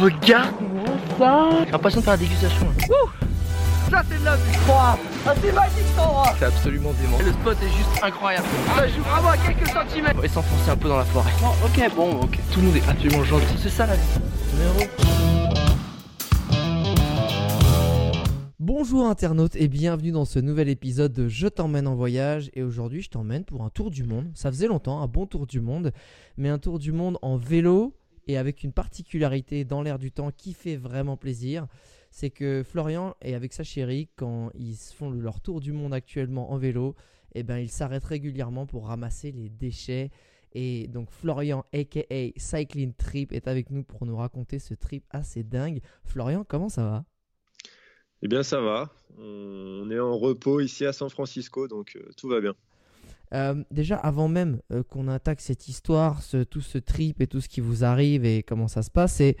regarde-moi ça J'ai l'impression de faire la dégustation. là. Ça c'est de la vie Ah c'est magique cet endroit C'est absolument dément. Le spot est juste incroyable. Ça joue vraiment à quelques centimètres On va s'enfoncer un peu dans la forêt. ok, bon, ok. Tout le monde est absolument gentil. C'est ça la vie. Numéro. Bonjour internautes et bienvenue dans ce nouvel épisode de Je t'emmène en voyage et aujourd'hui je t'emmène pour un tour du monde. Ça faisait longtemps, un bon tour du monde, mais un tour du monde en vélo et avec une particularité dans l'air du temps qui fait vraiment plaisir. C'est que Florian et avec sa chérie, quand ils font leur tour du monde actuellement en vélo, eh ben, ils s'arrêtent régulièrement pour ramasser les déchets. Et donc Florian, aka Cycling Trip, est avec nous pour nous raconter ce trip assez dingue. Florian, comment ça va? Eh bien, ça va. On est en repos ici à San Francisco, donc euh, tout va bien. Euh, déjà, avant même euh, qu'on attaque cette histoire, ce- tout ce trip et tout ce qui vous arrive et comment ça se passe, c'est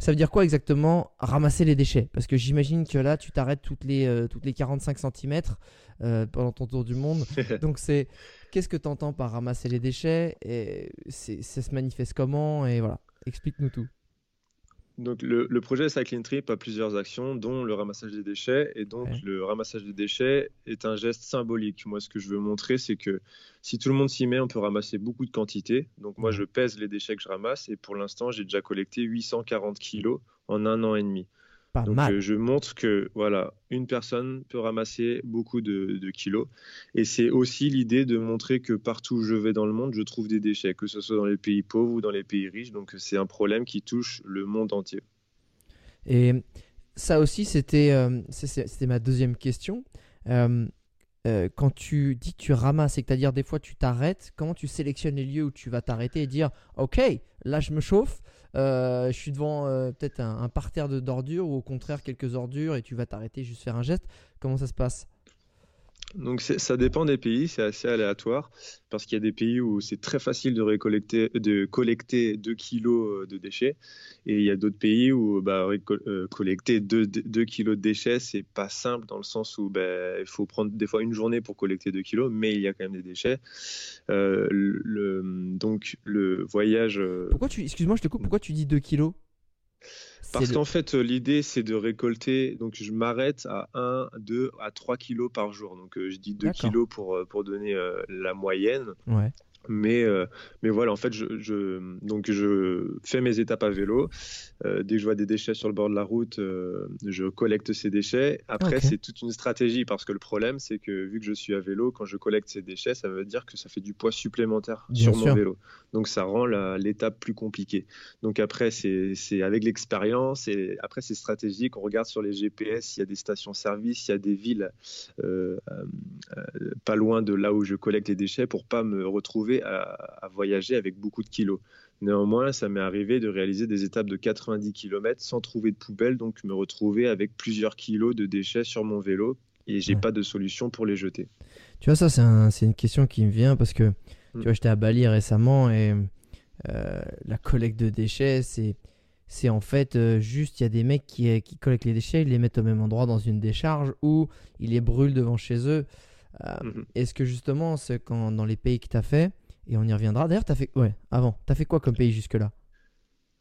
ça veut dire quoi exactement ramasser les déchets? Parce que j'imagine que là, tu t'arrêtes toutes les, euh, toutes les 45 cm pendant ton tour du monde. Donc, c'est qu'est-ce que tu entends par ramasser les déchets? Et Ça se manifeste comment? Et voilà, explique-nous tout. Donc, le, le projet Cycling Trip a plusieurs actions, dont le ramassage des déchets. Et donc, Ouais. le ramassage des déchets est un geste symbolique. Moi, ce que je veux montrer, c'est que si tout le monde s'y met, on peut ramasser beaucoup de quantités. Donc, moi, je pèse les déchets que je ramasse. Et pour l'instant, j'ai déjà collecté 840 kilos en un an et demi. Pas Donc mal. je montre que voilà, une personne peut ramasser beaucoup de, de kilos. Et c'est aussi l'idée de montrer que partout où je vais dans le monde, je trouve des déchets, que ce soit dans les pays pauvres ou dans les pays riches. Donc c'est un problème qui touche le monde entier. Et ça aussi, c'était euh, c'était ma deuxième question. Euh, euh, quand tu dis que tu ramasses, c'est-à-dire des fois tu t'arrêtes, comment tu sélectionnes les lieux où tu vas t'arrêter et dire Ok, là je me chauffe, je suis devant euh, peut-être un, un parterre de d'ordures ou au contraire quelques ordures et tu vas t'arrêter juste faire un geste. Comment ça se passe? Donc ça dépend des pays, c'est assez aléatoire parce qu'il y a des pays où c'est très facile de collecter 2 kilos de déchets et il y a d'autres pays où bah, récol- euh, collecter 2, kilos de déchets c'est pas simple dans le sens où bah, il faut prendre des fois une journée pour collecter 2 kilos, mais il y a quand même des déchets. Euh, donc le voyage. euh, Pourquoi tu, excuse-moi, je te pourquoi tu dis 2 kilos? Parce qu'en fait, euh, l'idée, c'est de récolter. Donc, je m'arrête à 1, 2 à 3 kilos par jour. Donc, euh, je dis 2 D'accord. kilos pour, euh, pour donner euh, la moyenne. Ouais. Mais, euh, mais voilà, en fait, je, je- donc je fais mes étapes à vélo. Euh, dès que je vois des déchets sur le bord de la route, euh, je collecte ces déchets. Après, c'est toute une stratégie parce que le problème, c'est que vu que je suis à vélo, quand je collecte ces déchets, ça veut dire que ça fait du poids supplémentaire Bien sur sûr. mon vélo. Donc, ça rend l'étape plus compliquée. Donc, après, c'est avec l'expérience et après, c'est stratégique. On regarde sur les GPS, il y a des stations-service, il y a des villes pas loin de là où je collecte les déchets pour pas me retrouver à, à voyager avec beaucoup de kilos. Néanmoins, ça m'est arrivé de réaliser des étapes de 90 km sans trouver de poubelle, donc me retrouver avec plusieurs kilos de déchets sur mon vélo et j'ai Ouais. pas de solution pour les jeter. Tu vois, ça, c'est un- c'est une question qui me vient parce que, tu Mm. vois, j'étais à Bali récemment et euh, la collecte de déchets, c'est. C'est en fait euh, juste, il y a des mecs qui, euh, qui collectent les déchets, ils les mettent au même endroit dans une décharge ou ils les brûlent devant chez eux. Euh, Mhm. Est-ce que justement, quand dans les pays que tu as fait, et on y reviendra. D'ailleurs, tu as fait. Ouais, avant, tu as fait quoi comme pays jusque-là?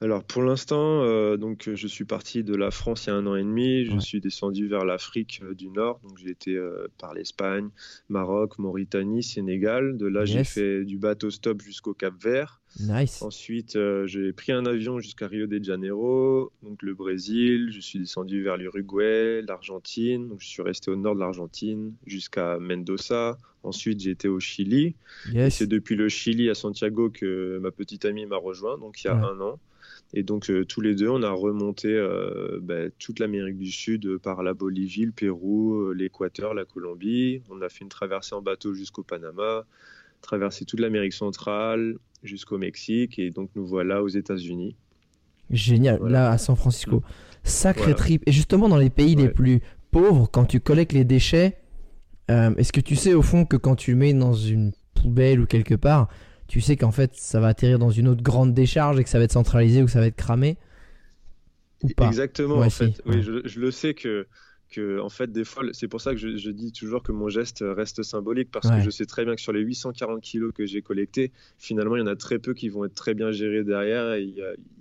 Alors pour l'instant, euh, donc je suis parti de la France il y a un an et demi. Je Ouais. suis descendu vers l'Afrique euh, du Nord. Donc j'ai été euh, par l'Espagne, Maroc, Mauritanie, Sénégal. De là, j'ai fait du bateau stop jusqu'au Cap Vert. Nice. Ensuite, euh, j'ai pris un avion jusqu'à Rio de Janeiro, donc le Brésil. Je suis descendu vers l'Uruguay, l'Argentine. Donc je suis resté au nord de l'Argentine jusqu'à Mendoza. Ensuite, j'ai été au Chili. Et Yes. c'est depuis le Chili à Santiago que ma petite amie m'a rejoint, donc il y a Ouais. un an. Et donc euh, tous les deux, on a remonté euh, ben, toute l'Amérique du Sud euh, par la Bolivie, le Pérou, l'Équateur, la Colombie. On a fait une traversée en bateau jusqu'au Panama, traversé toute l'Amérique centrale jusqu'au Mexique, et donc nous voilà aux États-Unis. Génial, Voilà. là à San Francisco. Sacré Voilà. trip. Et justement, dans les pays les plus pauvres, quand tu collectes les déchets, euh, est-ce que tu sais au fond que quand tu mets dans une poubelle ou quelque part, tu sais qu'en fait ça va atterrir dans une autre grande décharge et que ça va être centralisé ou que ça va être cramé Ou pas Exactement, Ouais, en si, fait. ouais. Oui, je, je le sais que que en fait des fois c'est pour ça que je, dis toujours que mon geste reste symbolique parce que je sais très bien que sur les 840 kilos que j'ai collectés finalement il y en a très peu qui vont être très bien gérés derrière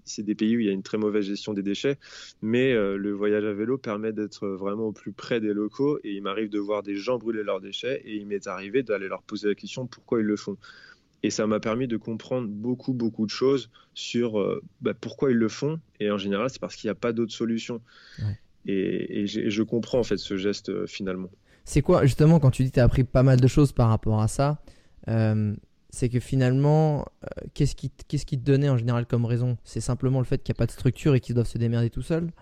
c'est des pays où il y a une très mauvaise gestion des déchets mais euh, le voyage à vélo permet d'être vraiment au plus près des locaux et il m'arrive de voir des gens brûler leurs déchets et il m'est arrivé d'aller leur poser la question pourquoi ils le font et ça m'a permis de comprendre beaucoup, beaucoup de choses sur euh, bah, pourquoi ils le font. Et en général, c'est parce qu'il n'y a pas d'autre solution. Et, je comprends en fait ce geste euh, finalement. C'est quoi, justement, quand tu dis que tu as appris pas mal de choses par rapport à ça euh, C'est que finalement, qu'est-ce qui, qu'est-ce qui te donnait en général comme raison? C'est simplement le fait qu'il n'y a pas de structure et qu'ils doivent se démerder tout seuls?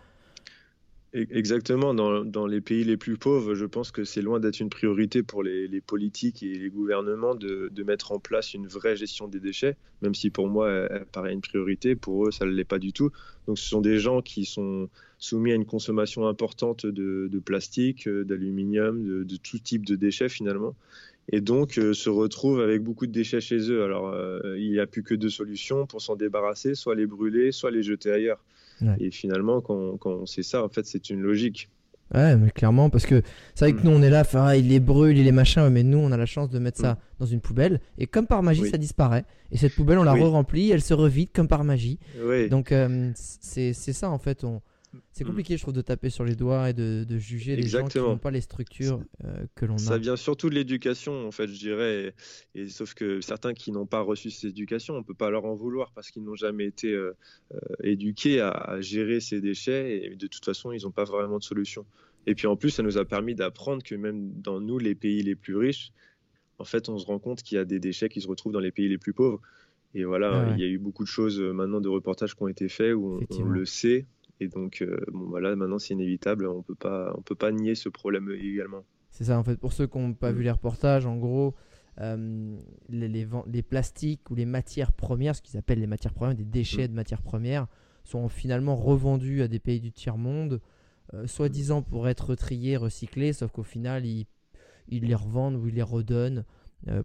Exactement. Dans, les pays les plus pauvres, je pense que c'est loin d'être une priorité pour les, politiques et les gouvernements de, mettre en place une vraie gestion des déchets, même si pour moi, elle, paraît une priorité. Pour eux, ça ne l'est pas du tout. Donc, ce sont des gens qui sont soumis à une consommation importante de, plastique, d'aluminium, de, tout type de déchets finalement. Et donc, euh, se retrouvent avec beaucoup de déchets chez eux. Alors, euh, il n'y a plus que deux solutions pour s'en débarrasser, soit les brûler, soit les jeter ailleurs. Et finalement, quand, quand c'est ça, en fait, c'est une logique. Ouais, mais clairement, parce que c'est vrai que mm. nous, on est là, ah, il les brûle, il les machin, mais nous, on a la chance de mettre ça mm. dans une poubelle, et comme par magie, ça disparaît. Et cette poubelle, on la re-remplit, elle se revide comme par magie. Donc, euh, c'est ça, en fait. On, c'est mm. compliqué, je trouve, de taper sur les doigts et de, juger les gens qui n'ont pas les structures euh, que l'on a. Ça vient surtout de l'éducation, en fait, je dirais. Et, sauf que certains qui n'ont pas reçu cette éducation, on ne peut pas leur en vouloir parce qu'ils n'ont jamais été euh, euh, éduqués à, gérer ces déchets et de toute façon, ils n'ont pas vraiment de solution. Et puis en plus, ça nous a permis d'apprendre que même dans nous, les pays les plus riches, en fait, on se rend compte qu'il y a des déchets qui se retrouvent dans les pays les plus pauvres. Et voilà, ah il y a eu beaucoup de choses maintenant de reportages qui ont été faits où on le sait, et donc, euh, bon, voilà, maintenant c'est inévitable, on peut pas, on peut pas nier ce problème également. C'est ça, en fait, pour ceux qui n'ont pas vu mm. les reportages, en gros, euh, les, les, plastiques ou les matières premières, ce qu'ils appellent les matières premières, des déchets mm. de matières premières, sont finalement revendus à des pays du tiers-monde, euh, soi-disant pour être triés, recyclés, sauf qu'au final, ils, ils, les revendent ou ils les redonnent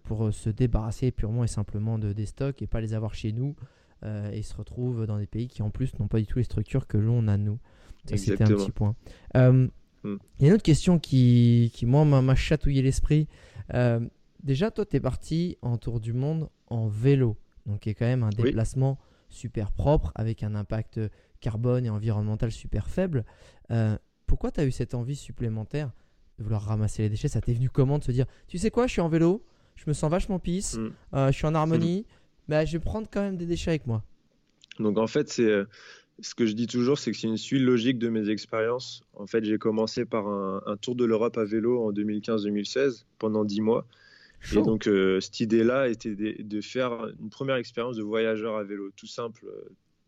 pour se débarrasser purement et simplement de, des stocks et pas les avoir chez nous. Euh, et se retrouvent dans des pays qui en plus n'ont pas du tout les structures que l'on a nous. Ça c'était un petit point. Euh, hmm. Il y a une autre question qui, qui moi, m'a chatouillé l'esprit. Euh, déjà, toi, tu es parti en tour du monde en vélo, donc qui est quand même un déplacement super propre avec un impact carbone et environnemental super faible. pourquoi tu as eu cette envie supplémentaire de vouloir ramasser les déchets? Ça t'est venu comment de se dire, tu sais quoi, je suis en vélo, je me sens vachement pisse, hmm. je suis en harmonie, bah, je vais prendre quand même des déchets avec moi. Donc en fait, c'est euh, ce que je dis toujours, c'est que c'est une suite logique de mes expériences. En fait, j'ai commencé par un, tour de l'Europe à vélo en 2015-2016 pendant 10 mois. Et donc euh, cette idée-là était de, faire une première expérience de voyageur à vélo, tout simple.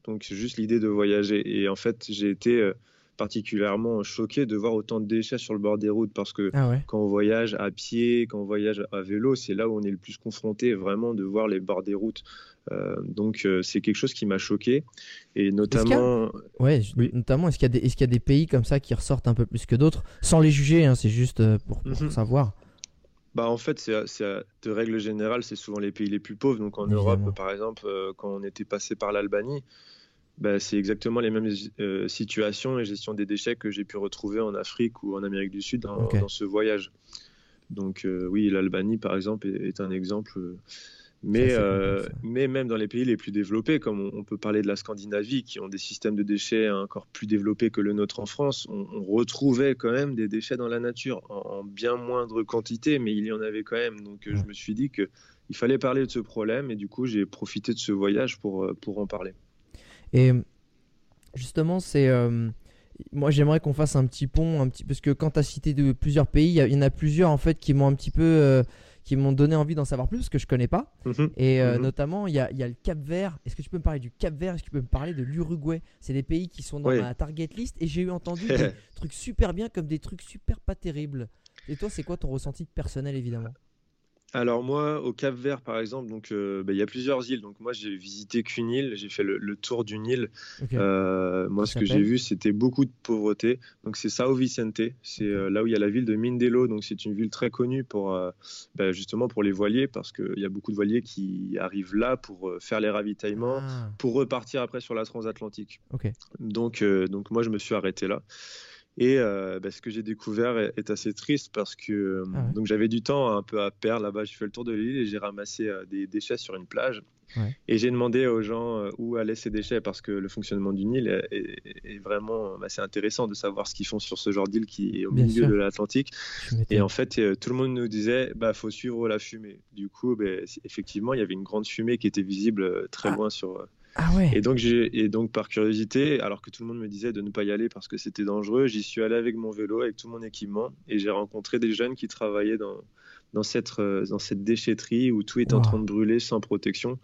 Donc c'est juste l'idée de voyager. Et en fait, j'ai été euh, particulièrement choqué de voir autant de déchets sur le bord des routes parce que ah quand on voyage à pied, quand on voyage à vélo, c'est là où on est le plus confronté vraiment de voir les bords des routes. Euh, donc euh, c'est quelque chose qui m'a choqué et notamment. ouais, notamment est-ce qu'il y, est y, a des pays comme ça qui ressortent un peu plus que d'autres, sans les juger, hein, c'est juste euh, pour, mhm. savoir. Bah en fait, c'est de règle générale, c'est souvent les pays les plus pauvres. Donc en Europe, par exemple, quand on était passé par l'Albanie, bah, c'est exactement les mêmes euh, situations et gestion des déchets que j'ai pu retrouver en Afrique ou en Amérique du Sud dans, ce voyage. Donc euh, oui, l'Albanie, par exemple, est, un exemple. Mais, euh, mais même dans les pays les plus développés, comme on, peut parler de la Scandinavie, qui ont des systèmes de déchets encore plus développés que le nôtre en France, on, retrouvait quand même des déchets dans la nature, en, bien moindre quantité, mais il y en avait quand même. Donc je me suis dit qu'il fallait parler de ce problème et du coup j'ai profité de ce voyage pour, pour en parler. Et justement, c'est. Euh, moi, j'aimerais qu'on fasse un petit pont, un petit, parce que quand tu as cité de plusieurs pays, il y, en a plusieurs en fait qui m'ont un petit peu. Euh, qui m'ont donné envie d'en savoir plus parce que je connais pas. Mhm. Et euh, mhm. notamment, il y a, y a, le Cap Vert. Est-ce que tu peux me parler du Cap Vert? Est-ce que tu peux me parler de l'Uruguay? C'est des pays qui sont dans ma target list et j'ai eu entendu des trucs super bien comme des trucs super pas terribles. Et toi, c'est quoi ton ressenti personnel évidemment? Alors moi, au Cap Vert, par exemple, donc euh, bah, il y a plusieurs îles. Donc moi, j'ai visité qu'une île, j'ai fait le, tour d'une île. Euh, moi, ce que j'ai vu, c'était beaucoup de pauvreté. Donc c'est Sao Vicente, c'est euh, là où il y a la ville de Mindelo. Donc c'est une ville très connue pour bah, justement pour les voiliers, parce qu'il y a beaucoup de voiliers qui arrivent là pour faire les ravitaillements, ah. pour repartir après sur la transatlantique. Donc donc moi, je me suis arrêté là. Et euh, bah, ce que j'ai découvert est, assez triste parce que Ah ouais. donc j'avais du temps un peu à perdre là-bas. J'ai fait le tour de l'île et j'ai ramassé euh, des déchets sur une plage. Ouais. Et j'ai demandé aux gens euh, où allaient ces déchets parce que le fonctionnement d'une île est, est- est vraiment bah, c'est intéressant de savoir ce qu'ils font sur ce genre d'île qui est au Bien milieu sûr. de l'Atlantique. Et en fait, euh, tout le monde nous disait, bah, faut suivre la fumée. Du coup, c'est- effectivement, il y avait une grande fumée qui était visible euh, très Ah. loin sur. Ah ouais. Et donc, et donc, par curiosité, alors que tout le monde me disait de ne pas y aller parce que c'était dangereux, j'y suis allé avec mon vélo, avec tout mon équipement, et j'ai rencontré des jeunes qui travaillaient dans, dans cette, euh, dans cette déchetterie où tout était en train de brûler sans protection.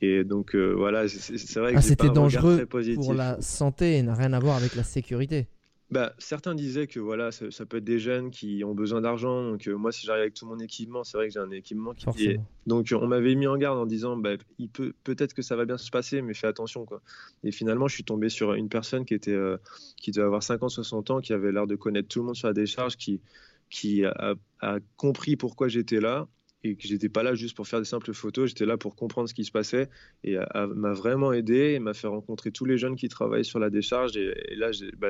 Et donc, euh, voilà, c'est, vrai que Ah, j'ai c'était dangereux très positif. pour la santé et n'a rien à voir avec la sécurité. Bah, certains disaient que voilà, ça, ça peut être des jeunes qui ont besoin d'argent. Donc, euh, moi, si j'arrive avec tout mon équipement, c'est vrai que j'ai un équipement qui. Forcément. donc, on m'avait mis en garde en disant bah, il peut, peut-être que ça va bien se passer, mais fais attention. Quoi. Et finalement, je suis tombé sur une personne qui, était, euh, qui devait avoir 50, 60 ans, qui avait l'air de connaître tout le monde sur la décharge, qui, qui a, a compris pourquoi j'étais là et que j'étais pas là juste pour faire des simples photos, j'étais là pour comprendre ce qui se passait et m'a vraiment aidé et m'a fait rencontrer tous les jeunes qui travaillaient sur la décharge. Et, et là, bah,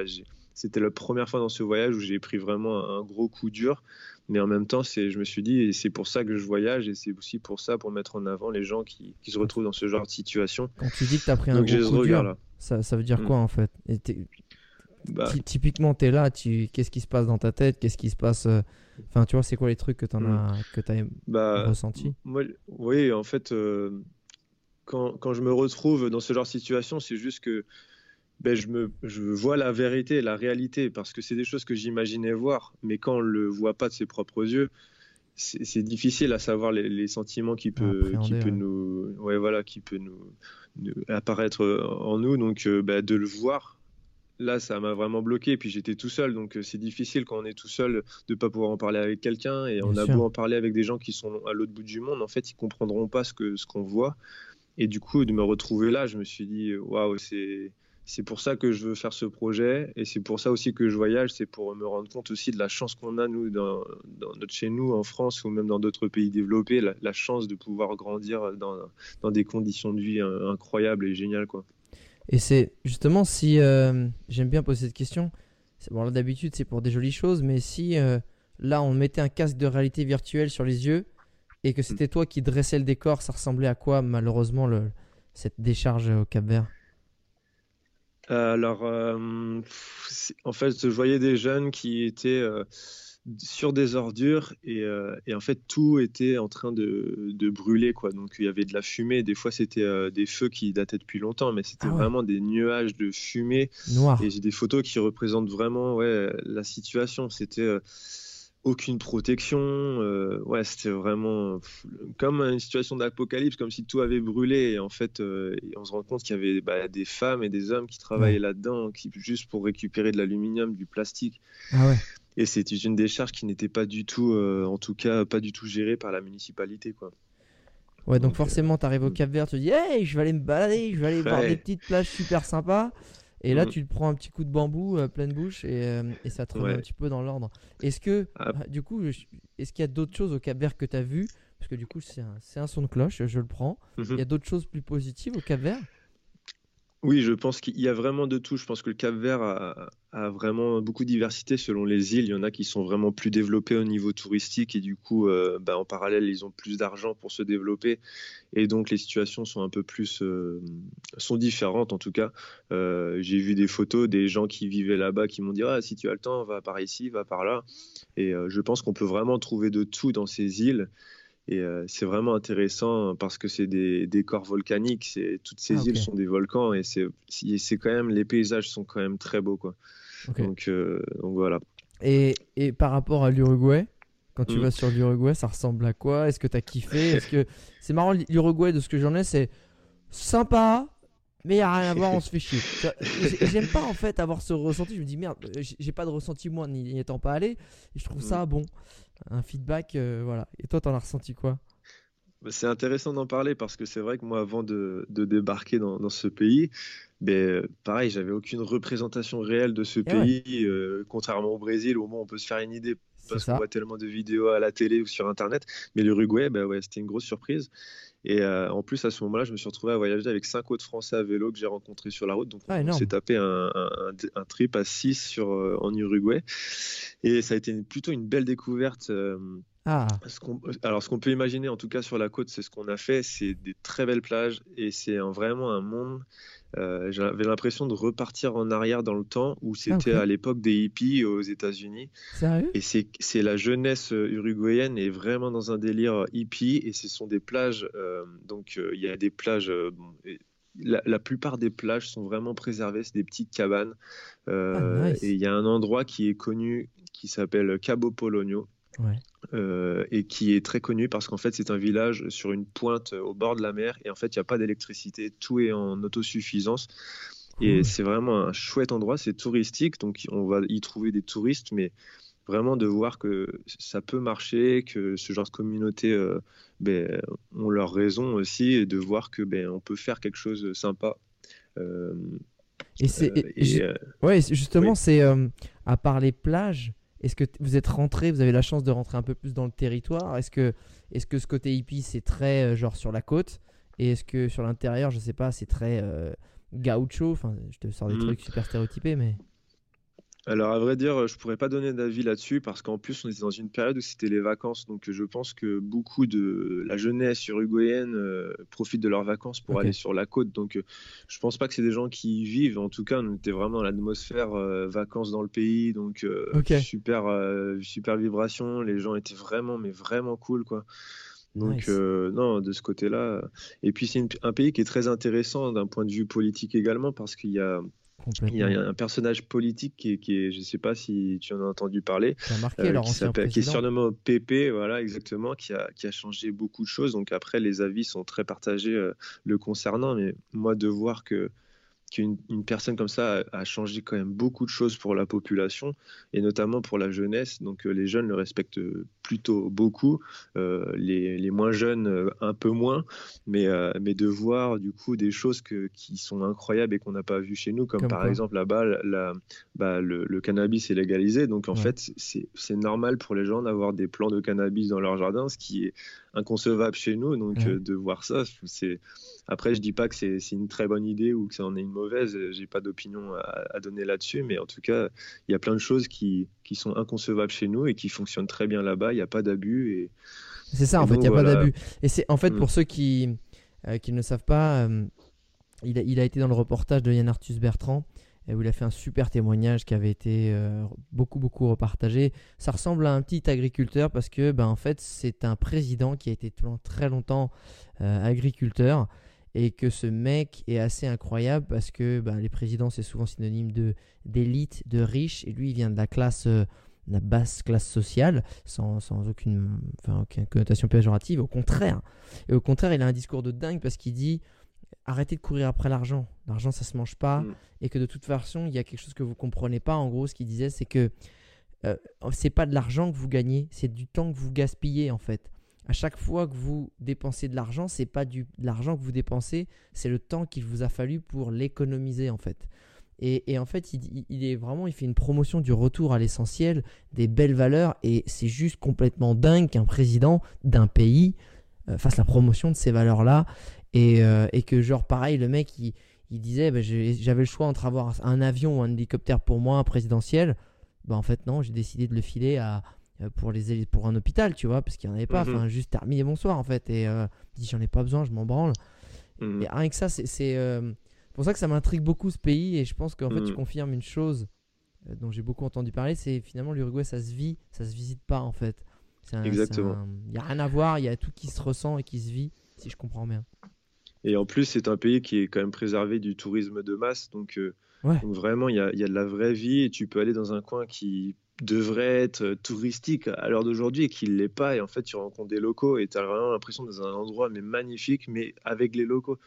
c'était la première fois dans ce voyage où j'ai pris vraiment un, un gros coup dur. Mais en même temps, je me suis dit, et c'est pour ça que je voyage et c'est aussi pour ça, pour mettre en avant les gens qui, qui se retrouvent dans ce genre de situation. Quand tu dis que tu as pris un Donc gros coup dur, ça, ça veut dire Mm. quoi en fait? Bah, ty- Typiquement, tu es là, tu... qu'est-ce qui se passe dans ta tête? Qu'est-ce qui se passe euh, Enfin, tu vois, c'est quoi les trucs que tu Mm. as, que as bah, ressenti Moi, oui, en fait, euh, quand, quand je me retrouve dans ce genre de situation, c'est juste que ben, je, me, je vois la vérité, la réalité, parce que c'est des choses que j'imaginais voir, mais quand on ne le voit pas de ses propres yeux, c'est difficile à savoir les, les sentiments qui peut, qui peut ouais. nous, ouais, voilà, qui peut nous, nous apparaître en nous. Donc, euh, ben, de le voir, là, ça m'a vraiment bloqué. Puis j'étais tout seul, donc euh, c'est difficile quand on est tout seul de pas pouvoir en parler avec quelqu'un. Et Bien on a sûr. beau en parler avec des gens qui sont à l'autre bout du monde, en fait, ils comprendront pas ce que ce qu'on voit. Et du coup, de me retrouver là, je me suis dit, waouh, c'est c'est pour ça que je veux faire ce projet et c'est pour ça aussi que je voyage, c'est pour me rendre compte aussi de la chance qu'on a nous dans, dans notre chez nous en France ou même dans d'autres pays développés, la, la chance de pouvoir grandir dans, dans des conditions de vie euh, incroyables et géniales quoi. Et c'est justement si. euh, J'aime bien poser cette question. Bon, là, d'habitude, c'est pour des jolies choses, mais si euh, là, on mettait un casque de réalité virtuelle sur les yeux et que c'était toi qui dressais le décor, ça ressemblait à quoi, malheureusement, cette décharge au Cap-Vert Alors, euh, c'est- en fait, je voyais des jeunes qui étaient sur des ordures et, euh, et en fait, tout était en train de, de brûler, quoi. Donc, il y avait de la fumée. Des fois, c'était euh, des feux qui dataient depuis longtemps, mais c'était Ah ouais. vraiment des nuages de fumée. Noir. Et j'ai des photos qui représentent vraiment ouais, la situation. C'était euh, aucune protection. euh, ouais, c'était vraiment comme une situation d'apocalypse, comme si tout avait brûlé. Et en fait, euh, on se rend compte qu'il y avait bah, des femmes et des hommes qui travaillaient là-dedans, qui, juste pour récupérer de l'aluminium, du plastique. Ah ouais. Et c'était une décharge qui n'était pas du tout, euh, en tout cas, pas du tout gérée par la municipalité, quoi. Ouais, donc Donc, forcément, tu arrives au mm. Cap-Vert, tu te dis, hey, je vais aller me balader, je vais aller voir des petites plages super sympas. Et là, Mm. tu te prends un petit coup de bambou euh, pleine bouche et, euh, et ça te remet Ouais. un petit peu dans l'ordre. Est-ce que, Ah. ah, du coup, est-ce qu'il y a d'autres choses au Cap-Vert que tu as vu Parce que du coup, c'est un, son de cloche, je le prends. Mhm. Il y a d'autres choses plus positives au Cap-Vert Oui, je pense qu'il y a vraiment de tout. Je pense que le Cap-Vert a, a vraiment beaucoup de diversité selon les îles. Il y en a qui sont vraiment plus développées au niveau touristique et du coup, euh, bah, en parallèle, ils ont plus d'argent pour se développer et donc les situations sont un peu plus euh, sont différentes en tout cas. Euh, J'ai vu des photos des gens qui vivaient là-bas qui m'ont dit ah si tu as le temps, va par ici, va par là. Et je pense qu'on peut vraiment trouver de tout dans ces îles. Et euh, c'est vraiment intéressant parce que c'est des décors volcaniques. C'est toutes ces Ah, îles sont des volcans et c'est quand même les paysages sont quand même très beaux quoi. Donc euh, donc voilà. Et, et par rapport à l'Uruguay, quand tu Mm. vas sur l'Uruguay, ça ressemble à quoi? Est-ce que tu as kiffé? Est-ce que c'est marrant l'Uruguay de ce que j'en ai, c'est sympa, mais il y a rien à voir, on se fait chier. J'aime pas en fait avoir ce ressenti. Je me dis merde, j'ai- j'ai pas de ressenti moi n'y étant pas allé. Et je trouve ça bon, un feedback, euh, voilà. Et toi, t'en as ressenti quoi? Bah, C'est intéressant d'en parler parce que c'est vrai que moi, avant de, de débarquer dans, dans ce pays, ben, pareil, j'avais aucune représentation réelle de ce Eh ouais. pays, euh, contrairement au Brésil, où au moins on peut se faire une idée parce qu'on voit tellement de vidéos à la télé ou sur Internet. Mais l'Uruguay, ben ouais, c'était une grosse surprise. Et euh, en plus, à ce moment-là, je me suis retrouvé à voyager avec cinq autres Français à vélo que j'ai rencontrés sur la route. Donc, Ah, on s'est tapé un, un- un trip à 6 sur, euh, en Uruguay. Et ça a été plutôt une belle découverte. euh, Ah, ce alors, ce qu'on peut imaginer, en tout cas sur la côte, c'est ce qu'on a fait. C'est des très belles plages et c'est vraiment un monde. euh, J'avais l'impression de repartir en arrière dans le temps où c'était ok. à l'époque des hippies aux États-unis. Et c'est la jeunesse euh, uruguayenne est vraiment dans un délire euh, hippie et ce sont des plages. euh, donc euh, il y a des plages. bon, et la, la plupart des plages sont vraiment préservées, c'est des petites cabanes. Ah, nice. Et il y a un endroit qui est connu qui s'appelle Cabo Polonio. Ouais. euh, et qui est très connu parce qu'en fait c'est un village sur une pointe euh, au bord de la mer et en fait il n'y a pas d'électricité, tout est en autosuffisance et Cool. c'est vraiment un chouette endroit, c'est touristique donc on va y trouver des touristes mais vraiment de voir que ça peut marcher, que ce genre de communauté euh, ben, ont leur raison aussi et de voir que ben, on peut faire quelque chose de sympa. Euh, Et c'est. Ouais, justement, Oui. c'est à part les plages, est-ce que vous êtes rentré, vous avez la chance de rentrer un peu plus dans le territoire? Est-ce que, ce côté hippie c'est très euh, genre sur la côte? Et est-ce que sur l'intérieur, je sais pas, c'est très euh, gaucho? Enfin, je te sors des Mhm. trucs super stéréotypés, mais. Alors, à vrai dire, je pourrais pas donner d'avis là-dessus parce qu'en plus, on était dans une période où c'était les vacances. Donc, je pense que beaucoup de la jeunesse uruguayenne euh, profite de leurs vacances pour aller sur la côte. Donc, euh, je pense pas que c'est des gens qui y vivent. En tout cas, on était vraiment dans l'atmosphère euh, vacances dans le pays. Donc, euh, super, euh, super vibration. Les gens étaient vraiment, mais vraiment cool, quoi. Donc, Nice. euh, non, de ce côté-là. Et puis, c'est un pays qui est très intéressant d'un point de vue politique également parce qu'il y a, il y a un personnage politique qui est, qui est- je ne sais pas si tu en as entendu parler, Qui marqué euh, qui, s'appelle- qui est surnommé PP, voilà, exactement, qui a, qui a changé beaucoup de choses. Donc après, les avis sont très partagés euh, le concernant, mais moi, de voir que qu'une une personne comme ça a, a changé quand même beaucoup de choses pour la population et notamment pour la jeunesse. Donc euh, les jeunes le respectent plutôt beaucoup, euh, les, les moins jeunes euh, un peu moins, mais, euh, mais de voir du coup des choses que, qui sont incroyables et qu'on n'a pas vu chez nous, comme, Comme par quoi exemple là-bas, la- la- bah, le, le cannabis est légalisé. Donc en Ouais. fait, c'est c'est normal pour les gens d'avoir des plants de cannabis dans leur jardin, ce qui est inconcevable chez nous. Donc euh, de voir ça, c'est après je dis pas que c'est une très bonne idée ou que ça en est une mauvaise. J'ai pas d'opinion à, à donner là-dessus, mais en tout cas, il y a plein de choses qui, qui sont inconcevables chez nous et qui fonctionnent très bien là-bas. Il n'y a pas d'abus et C'est ça, en fait, il n'y a pas d'abus. Et c'est en fait Mm. pour ceux qui, euh, qui ne le savent pas, euh, il, a, il a été dans le reportage de Yann Arthus Bertrand, euh, où il a fait un super témoignage qui avait été euh, beaucoup, beaucoup repartagé. Ça ressemble à un petit agriculteur parce que, ben, en fait, c'est un président qui a été très longtemps euh, agriculteur et que ce mec est assez incroyable parce que ben, les présidents, c'est souvent synonyme de d'élite, de riche, et lui, il vient de la classe. euh, la basse classe sociale, sans, sans aucune, enfin, aucune connotation péjorative, au contraire. Et au contraire, il a un discours de dingue parce qu'il dit arrêtez de courir après l'argent. L'argent, ça se mange pas. Mm. Et que de toute façon, il y a quelque chose que vous comprenez pas. En gros, ce qu'il disait, c'est que euh, c'est pas de l'argent que vous gagnez, c'est du temps que vous gaspillez en fait. À chaque fois que vous dépensez de l'argent, c'est pas du, de l'argent que vous dépensez, c'est le temps qu'il vous a fallu pour l'économiser en fait. Et, et en fait, il, il est vraiment, il fait une promotion du retour à l'essentiel, des belles valeurs, et c'est juste complètement dingue qu'un président d'un pays euh, fasse la promotion de ces valeurs-là, et, euh, et que genre pareil, le mec, il, il disait, bah, j'avais le choix entre avoir un avion ou un hélicoptère pour moi, un présidentiel. Bah en fait non, j'ai décidé de le filer à euh, pour les pour un hôpital, tu vois, parce qu'il n'y en avait pas. Mhm. Enfin, juste terminé bonsoir en fait. Et euh, il dit j'en ai pas besoin, je m'en branle. Mm. Et rien que ça, c'est c'est, euh, pour ça que ça m'intrigue beaucoup ce pays. Et je pense qu'en fait, tu Mhm. confirmes une chose euh, dont j'ai beaucoup entendu parler, c'est finalement l'Uruguay, ça se vit, ça se visite pas en fait. Un- Exactement. Il n'y a rien à voir, il y a tout qui se ressent et qui se vit, si je comprends bien. Et en plus, c'est un pays qui est quand même préservé du tourisme de masse. Donc, euh, Ouais. donc vraiment, il y a, il y a de la vraie vie et tu peux aller dans un coin qui devrait être euh, touristique à l'heure d'aujourd'hui et qui ne l'est pas. Et en fait, tu rencontres des locaux et tu as vraiment l'impression d'être dans un endroit mais magnifique, mais avec les locaux.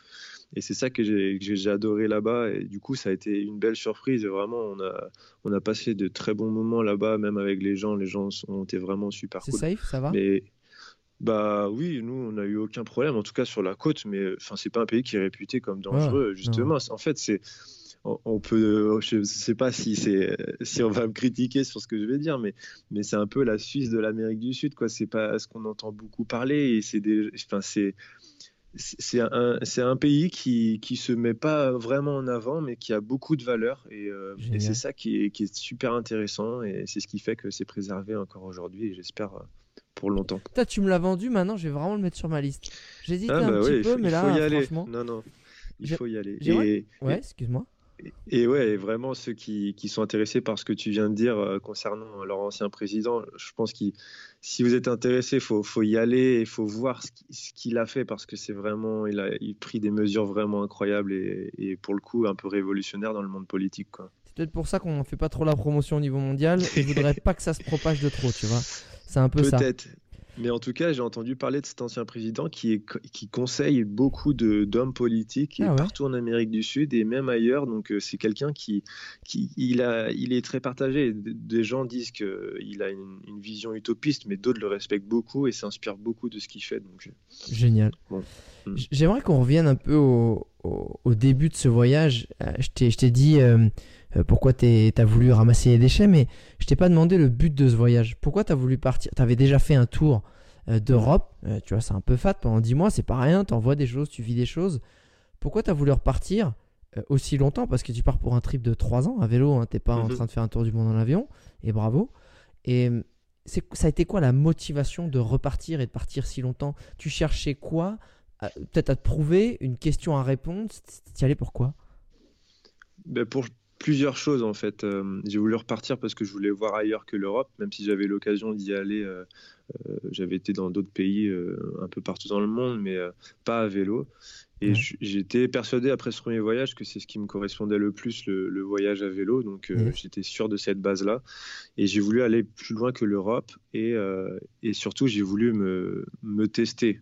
Et c'est ça que j'ai adoré là-bas. Et du coup, ça a été une belle surprise. Et vraiment, on a, on a passé de très bons moments là-bas, même avec les gens. Les gens ont été vraiment super C'est cool. safe, ça va? Mais bah oui, nous on n'a eu aucun problème, en tout cas sur la côte, mais enfin c'est pas un pays qui est réputé comme dangereux. justement, en fait c'est on, peut, je sais pas si c'est si on va me critiquer sur ce que je vais dire, mais mais c'est un peu la Suisse de l'Amérique du Sud quoi. C'est pas ce qu'on entend beaucoup parler et c'est des, enfin c'est c'est un, un, pays qui qui se met pas vraiment en avant, mais qui a beaucoup de valeur. Et, et c'est ça qui est, qui est, super intéressant. Et c'est ce qui fait que c'est préservé encore aujourd'hui. Et j'espère pour longtemps. Tu me l'as vendu, maintenant je vais vraiment le mettre sur ma liste. J'hésitais ah, un bah petit peu, mais là, y aller. franchement. Non, non, il faut y aller. Et... Ouais, excuse-moi. Et, ouais, vraiment ceux qui, qui, sont intéressés par ce que tu viens de dire euh, concernant leur ancien président, je pense que si vous êtes intéressé, il faut, faut, y aller il faut voir ce qu'il a fait parce que c'est vraiment, il a, il pris des mesures vraiment incroyables et, et, pour le coup un peu révolutionnaires dans le monde politique. C'est peut-être pour ça qu'on ne fait pas trop la promotion au niveau mondial. Je voudrais pas que ça se propage de trop, tu vois. C'est un peu ça. Peut-être. Mais en tout cas, j'ai entendu parler de cet ancien président qui, est, qui conseille beaucoup d'hommes politiques ah partout en Amérique du Sud et même ailleurs. Donc euh, c'est quelqu'un qui, qui il, a, il est très partagé. Des gens disent qu'il a une, vision utopiste, mais d'autres le respectent beaucoup et s'inspirent beaucoup de ce qu'il fait. Donc, Génial. Hmm. J'aimerais qu'on revienne un peu au, au, début de ce voyage. Euh, je t'ai dit... Euh, euh, pourquoi tu as voulu ramasser les déchets, mais je t'ai pas demandé le but de ce voyage. Pourquoi tu as voulu partir? Tu avais déjà fait un tour euh, d'Europe, euh, tu vois, c'est un peu fat pendant 10 mois, c'est pas rien, tu envoies des choses, tu vis des choses. Pourquoi tu as voulu repartir aussi longtemps? Parce que tu pars pour un trip de 3 ans à vélo, hein, t'es pas en mhm. train de faire un tour du monde en avion, et bravo. Et ça a été quoi la motivation de repartir et de partir si longtemps? Tu cherchais quoi Peut-être à te prouver, une question à répondre Tu y allais pourquoi ben pour, plusieurs choses en fait. Euh, j'ai voulu repartir parce que je voulais voir ailleurs que l'Europe, même si j'avais l'occasion d'y aller. Euh, euh, j'avais été dans d'autres pays un peu partout dans le monde, mais pas à vélo. Et j'étais persuadé après ce premier voyage que c'est ce qui me correspondait le plus, le, voyage à vélo. Donc j'étais sûr de cette base-là. Et j'ai voulu aller plus loin que l'Europe. Et, et, surtout, j'ai voulu me, me tester.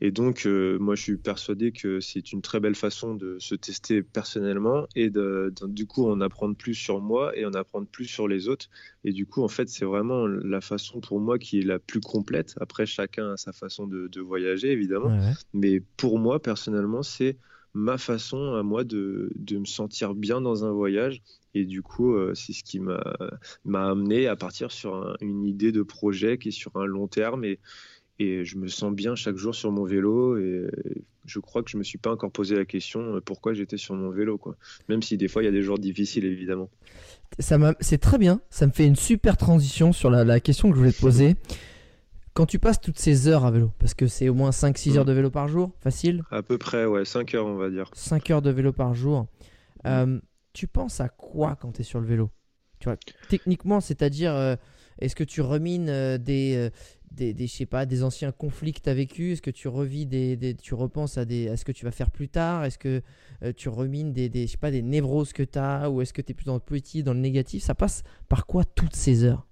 Et donc, euh, moi, je suis persuadé que c'est une très belle façon de se tester personnellement et de, du coup, en apprendre plus sur moi et en apprendre plus sur les autres. Et du coup, en fait, c'est vraiment la façon pour moi qui est la plus complète. Après, chacun a sa façon de, voyager, évidemment. Mais pour moi, personnellement, c'est ma façon à moi de, de, me sentir bien dans un voyage. Et du coup, euh, c'est ce qui m'a amené à partir sur une idée de projet qui est sur un long terme et, et je me sens bien chaque jour sur mon vélo et je crois que je me suis pas encore posé la question euh, pourquoi j'étais sur mon vélo quoi. Même si des fois il y a des jours difficiles évidemment. Ça c'est très bien. Ça me fait une super transition sur la, question que je voulais te poser. Quand tu passes toutes ces heures à vélo parce que c'est au moins 5-6 heures mm. de vélo par jour facile? À peu près ouais 5 heures on va dire. 5 heures de vélo par jour. Mm. euh, tu penses à quoi quand tu es sur le vélo? Tu vois techniquement c'est à dire euh, est-ce que tu remines des, des, des, sais pas, des anciens conflits que tu as vécu Est-ce que tu revis des, tu repenses à, des, à ce que tu vas faire plus tard? Est-ce que euh, tu remines des, des, je sais pas, des névroses que tu as Ou est-ce que tu es plus dans le positif, dans le négatif? Ça passe par quoi toutes ces heures?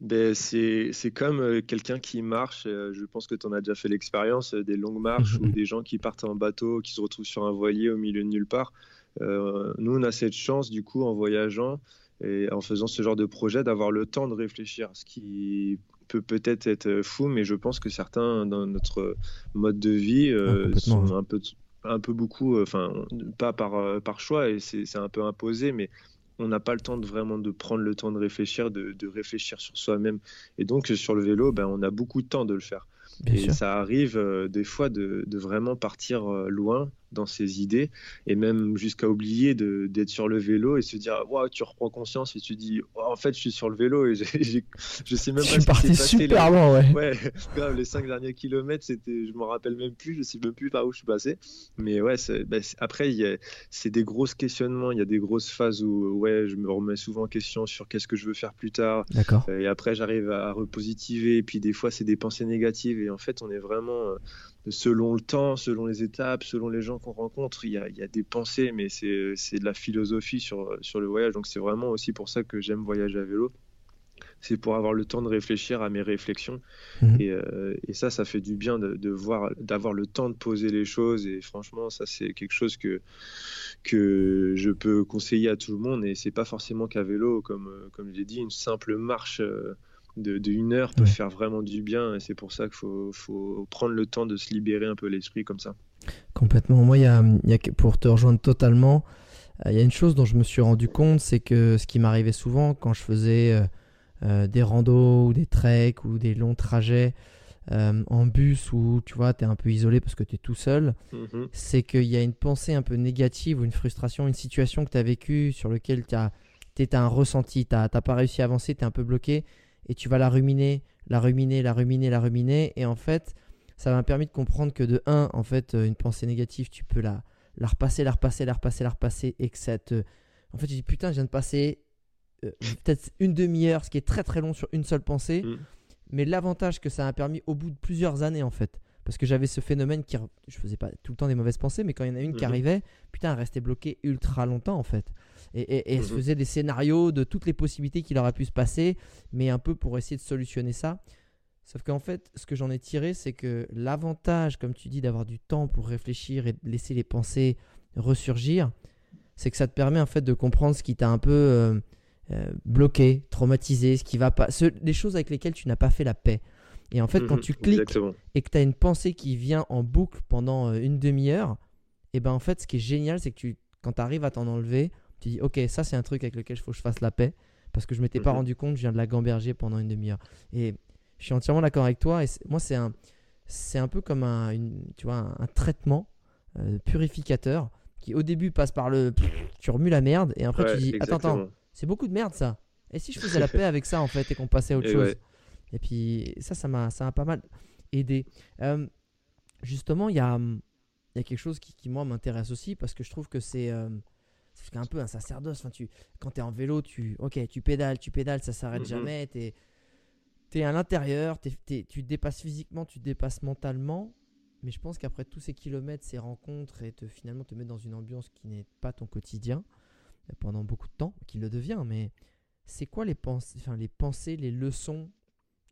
Ben, c'est, comme euh, quelqu'un qui marche, euh, je pense que tu en as déjà fait l'expérience, des longues marches ou des gens qui partent en bateau, qui se retrouvent sur un voilier au milieu de nulle part. nous, on a cette chance, du coup, en voyageant et en faisant ce genre de projet, d'avoir le temps de réfléchir, ce qui peut peut-être être fou, mais je pense que certains dans notre mode de vie euh, sont un peu, un peu beaucoup, euh, enfin, pas par, euh, par choix, et c'est un peu imposé, mais on n'a pas le temps de vraiment de prendre le temps de réfléchir, de, de réfléchir sur soi-même. Et donc sur le vélo, ben, on a beaucoup de temps de le faire. et ça arrive des fois de, de, vraiment partir loin dans ses idées et même jusqu'à oublier d'être sur le vélo et se dire waouh tu reprends conscience et tu dis en fait je suis sur le vélo et je sais même pas je suis parti super loin ouais, ouais grave, les cinq derniers kilomètres c'était je me rappelle même plus je sais même plus par où je suis passé. Mais ouais bah, après c'est des grosses questionnements il y a des grosses phases où ouais je me remets souvent en question sur qu'est-ce que je veux faire plus tard. D'accord. Et après j'arrive à repositiver et puis des fois c'est des pensées négatives et en fait on est vraiment euh, selon le temps, selon les étapes, selon les gens qu'on rencontre, il y, a, des pensées, mais c'est de la philosophie sur, sur le voyage. Donc c'est vraiment aussi pour ça que j'aime voyager à vélo. C'est pour avoir le temps de réfléchir à mes réflexions. Mhm. Euh, et, ça, ça fait du bien de, voir, d'avoir le temps de poser les choses. Et franchement, ça, c'est quelque chose que, que je peux conseiller à tout le monde. Et c'est pas forcément qu'à vélo, comme, comme j'ai dit, une simple marche. Euh, de, une heure peut faire vraiment du bien. Et c'est pour ça qu'il faut, prendre le temps de se libérer un peu l'esprit comme ça. Complètement. Moi, y a, pour te rejoindre totalement, euh, il y a une chose dont je me suis rendu compte, c'est que ce qui m'arrivait souvent quand je faisais euh, euh, des randos ou des treks ou des longs trajets, euh, en bus ou tu vois, tu es un peu isolé parce que tu es tout seul, Mhm. c'est qu'il y a une pensée un peu négative ou une frustration, une situation que tu as vécue sur laquelle tu as, un ressenti, tu n'as pas réussi à avancer, tu es un peu bloqué et tu vas la ruminer, la ruminer, la ruminer, la ruminer. Et en fait, ça m'a permis de comprendre que de 1, en fait, euh, une pensée négative, tu peux la, la repasser, la repasser, la repasser, la repasser et que ça te. En fait, je dis putain, je viens de passer euh, peut-être une demi-heure, ce qui est très très long sur une seule pensée. Mm. Mais l'avantage que ça m'a permis au bout de plusieurs années, en fait, parce que j'avais ce phénomène qui. Je faisais pas tout le temps des mauvaises pensées, mais quand il y en a une qui Mhm. arrivait, putain, elle restait bloquée ultra longtemps, en fait. Et, et, se Mhm. faisait des scénarios de toutes les possibilités qu'il aurait pu se passer, mais un peu pour essayer de solutionner ça. Sauf qu'en fait, ce que j'en ai tiré, c'est que l'avantage, comme tu dis, d'avoir du temps pour réfléchir et de laisser les pensées ressurgir, c'est que ça te permet en fait de comprendre ce qui t'a un peu euh, euh, bloqué, traumatisé, ce qui va pas, ce- les choses avec lesquelles tu n'as pas fait la paix. Et en fait, quand Mhm. tu cliques Exactement. et que tu as une pensée qui vient en boucle pendant euh, une demi-heure, et ben en fait, ce qui est génial, c'est que tu, quand tu arrives à t'en enlever, tu dis ok, ça c'est un truc avec lequel il faut que je fasse la paix parce que je m'étais pas rendu compte, je viens de la gamberger pendant une demi-heure. Et je suis entièrement d'accord avec toi. Et moi, c'est un, c'est un peu comme un, une, tu vois, un, un traitement euh, purificateur qui au début passe par le, tu remues la merde et après Ouais, tu dis attends attends, c'est beaucoup de merde ça. Et si je faisais la paix avec ça en fait et qu'on passait à autre Et chose? ouais. Et puis ça, ça m'a, ça m'a pas mal aidé. Euh, justement, il y a, hum, il y a quelque chose qui, qui, moi m'intéresse aussi parce que je trouve que c'est, euh, c'est un peu un sacerdoce. Enfin, tu, quand tu es en vélo, tu, ok, tu pédales, tu pédales, ça s'arrête Mhm. jamais. Tu es, à l'intérieur, t'es- t'es- tu te dépasses physiquement, tu te dépasses mentalement. Mais je pense qu'après tous ces kilomètres, ces rencontres et te, finalement te mettre dans une ambiance qui n'est pas ton quotidien euh, pendant beaucoup de temps, qui le devient, mais c'est quoi les pensées, enfin, les pensées, les leçons,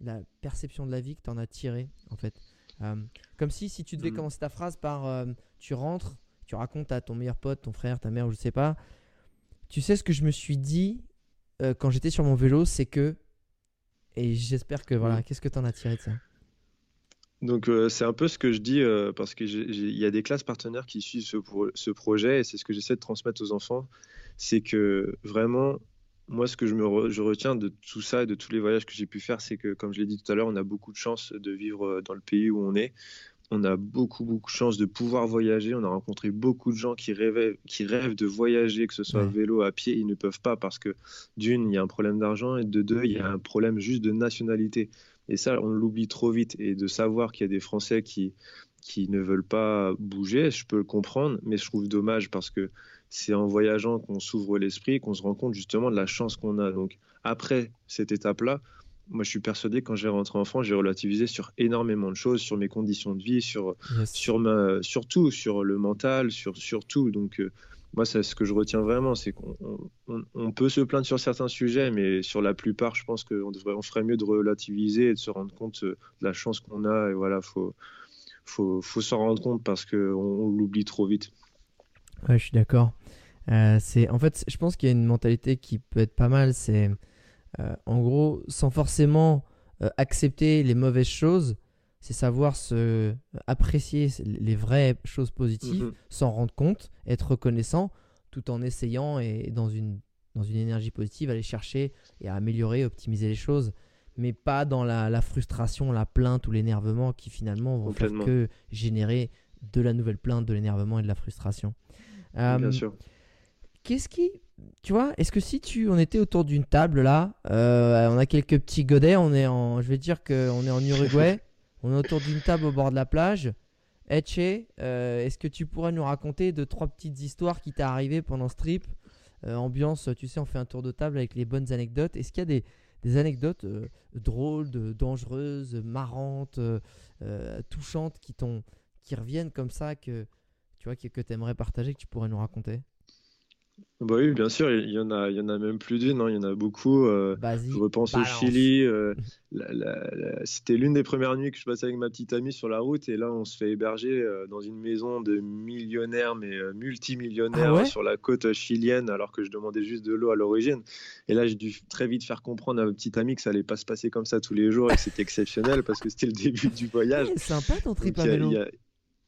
la perception de la vie que tu en as tiré en fait? Euh, Comme si, si tu devais Mhm. commencer ta phrase par euh, tu rentres, tu racontes à ton meilleur pote, ton frère, ta mère, je sais pas. Tu sais ce que je me suis dit euh, quand j'étais sur mon vélo, c'est que. Et j'espère que voilà, Mhm. qu'est-ce que tu en as tiré de ça? Donc euh, c'est un peu ce que je dis euh, parce que il y a des classes partenaires qui suivent ce, pro- ce projet et c'est ce que j'essaie de transmettre aux enfants, c'est que vraiment moi ce que je me re- je retiens de tout ça et de tous les voyages que j'ai pu faire, c'est que comme je l'ai dit tout à l'heure, on a beaucoup de chance de vivre dans le pays où on est. On a beaucoup beaucoup de chance de pouvoir voyager. On a rencontré beaucoup de gens qui rêvaient, qui rêvent de voyager, que ce soit à vélo, à pied, ils ne peuvent pas parce que d'une il y a un problème d'argent et de deux il y a un problème juste de nationalité. Et ça, on l'oublie trop vite. Et de savoir qu'il y a des Français qui, qui ne veulent pas bouger, je peux le comprendre, mais je trouve dommage parce que c'est en voyageant qu'on s'ouvre l'esprit, qu'on se rend compte justement de la chance qu'on a. Donc après cette étape-là, moi je suis persuadé que quand j'ai rentré en France, j'ai relativisé sur énormément de choses, sur mes conditions de vie, sur, Yes. sur, ma, sur tout, sur le mental, sur, sur tout. Donc, euh, moi, c'est ce que je retiens vraiment, c'est qu'on on- on- on peut se plaindre sur certains sujets, mais sur la plupart, je pense qu'on devrait, on ferait mieux de relativiser et de se rendre compte euh, de la chance qu'on a. Et voilà, faut, faut, faut s'en rendre compte parce qu'on on, l'oublie trop vite. Ouais, je suis d'accord. Euh, c'est en fait, je pense qu'il y a une mentalité qui peut être pas mal. C'est en gros, sans forcément euh, accepter les mauvaises choses, c'est savoir se apprécier les vraies choses positives, Mhm. s'en rendre compte, être reconnaissant, tout en essayant et dans une dans une énergie positive, aller chercher et à améliorer, optimiser les choses, mais pas dans la, la frustration, la plainte ou l'énervement qui finalement vont faire que générer de la nouvelle plainte, de l'énervement et de la frustration. Bien Euh, sûr. Qu'est-ce qui. Tu vois, est-ce que si tu, on était autour d'une table là, euh, on a quelques petits godets, on est en, je vais dire qu'on est en Uruguay, on est autour d'une table au bord de la plage. Etche, euh, est-ce que tu pourrais nous raconter deux, trois petites histoires qui t'est arrivé pendant ce trip? Euh, Ambiance, tu sais, on fait un tour de table avec les bonnes anecdotes. Est-ce qu'il y a des, des anecdotes drôles, de- dangereuses, marrantes, touchantes qui, t'ont- qui reviennent comme ça que tu vois, que, que tu aimerais partager, que tu pourrais nous raconter? Bah oui, bien sûr, il y en a, il y en a même plus d'une, hein, il y en a beaucoup. euh. Je repense balance. au Chili. euh, la- la- la- C'était l'une des premières nuits que je passais avec ma petite amie sur la route. Et là, on se fait héberger euh, dans une maison de millionnaires, mais euh, multimillionnaires Ah ouais sur la côte chilienne, alors que je demandais juste de l'eau à l'origine. Et là, j'ai dû très vite faire comprendre à ma petite amie que ça allait pas se passer comme ça tous les jours et que c'était exceptionnel parce que c'était le début du voyage. Ouais, sympa ton trip Donc, à il y a- vélo. il y a-